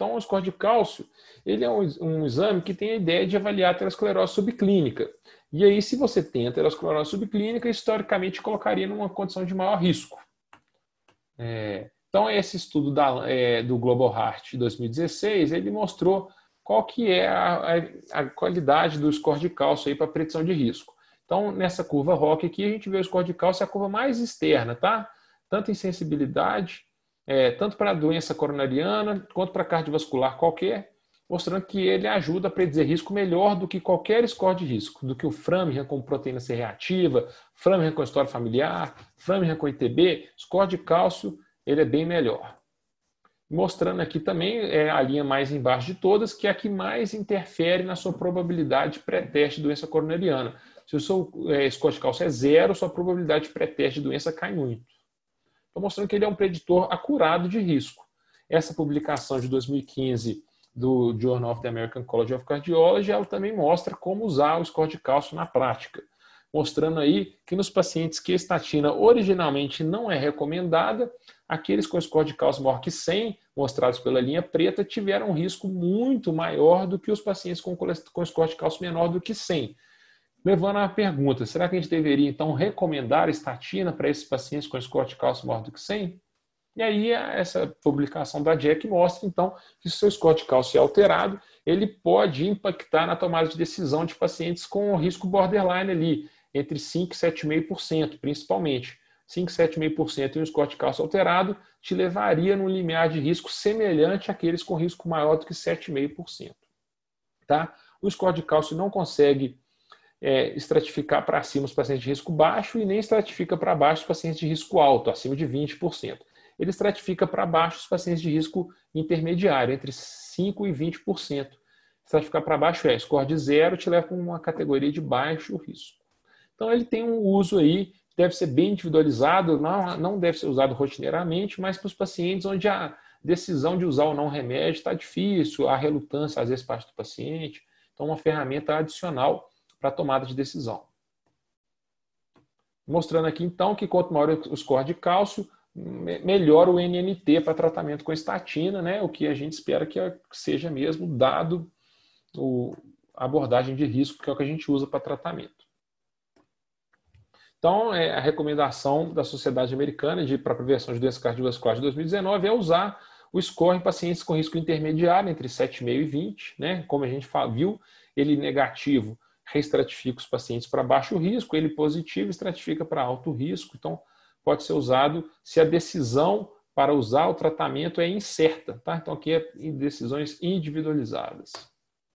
Então, o score de cálcio, ele é um, um exame que tem a ideia de avaliar a aterosclerose subclínica. E aí, se você tem aterosclerose subclínica, historicamente colocaria numa condição de maior risco. É, então, esse estudo da, é, do Global Heart de 2016, ele mostrou qual que é a, a, a qualidade do score de cálcio para predição de risco. Então, nessa curva ROC aqui, a gente vê o score de cálcio é a curva mais externa, tá? Tanto em sensibilidade, é, tanto para a doença coronariana, quanto para cardiovascular qualquer, mostrando que ele ajuda a predizer risco melhor do que qualquer score de risco, do que o Framingham com proteína C reativa, Framingham com história familiar, Framingham com ITB, score de cálcio, ele é bem melhor. Mostrando aqui também é a linha mais embaixo de todas, que é a que mais interfere na sua probabilidade pré-teste de doença coronariana. Se o seu é, score de cálcio é zero, sua probabilidade pré-teste de doença cai muito. Estou mostrando que ele é um preditor acurado de risco. Essa publicação de 2015 do Journal of the American College of Cardiology, ela também mostra como usar o score de cálcio na prática mostrando aí que nos pacientes que a estatina originalmente não é recomendada, aqueles com score de cálcio maior que 100, mostrados pela linha preta, tiveram um risco muito maior do que os pacientes com, com score de cálcio menor do que 100. Levando à pergunta, será que a gente deveria então recomendar estatina para esses pacientes com de cálcio maior do que 100? E aí essa publicação da Jack mostra então que se o seu de cálcio é alterado, ele pode impactar na tomada de decisão de pacientes com risco borderline ali, entre 5% e 7,5%, principalmente. 5, 7,5% e um score de cálcio alterado te levaria num limiar de risco semelhante àqueles com risco maior do que 7,5%. Tá? O score de cálcio não consegue é, estratificar para cima os pacientes de risco baixo e nem estratifica para baixo os pacientes de risco alto, acima de 20%. Ele estratifica para baixo os pacientes de risco intermediário, entre 5% e 20%. Estratificar para baixo é score de zero, te leva para uma categoria de baixo risco. Então ele tem um uso aí, deve ser bem individualizado, não, não deve ser usado rotineiramente, mas para os pacientes onde a decisão de usar ou não remédio está difícil, a relutância às vezes parte do paciente. Então, uma ferramenta adicional para tomada de decisão. Mostrando aqui então que quanto maior o score de cálcio, melhor o NNT para tratamento com estatina, né? O que a gente espera que seja mesmo dado a abordagem de risco, que é o que a gente usa para tratamento. Então, é, a recomendação da Sociedade Americana de para prevenção de doenças cardiovasculares de 2019 é usar o score em pacientes com risco intermediário, entre 7,5 e 20, né? Como a gente viu, ele negativo reestratifica os pacientes para baixo risco, ele positivo estratifica para alto risco. Então, pode ser usado se a decisão para usar o tratamento é incerta, tá? Então, aqui é em decisões individualizadas.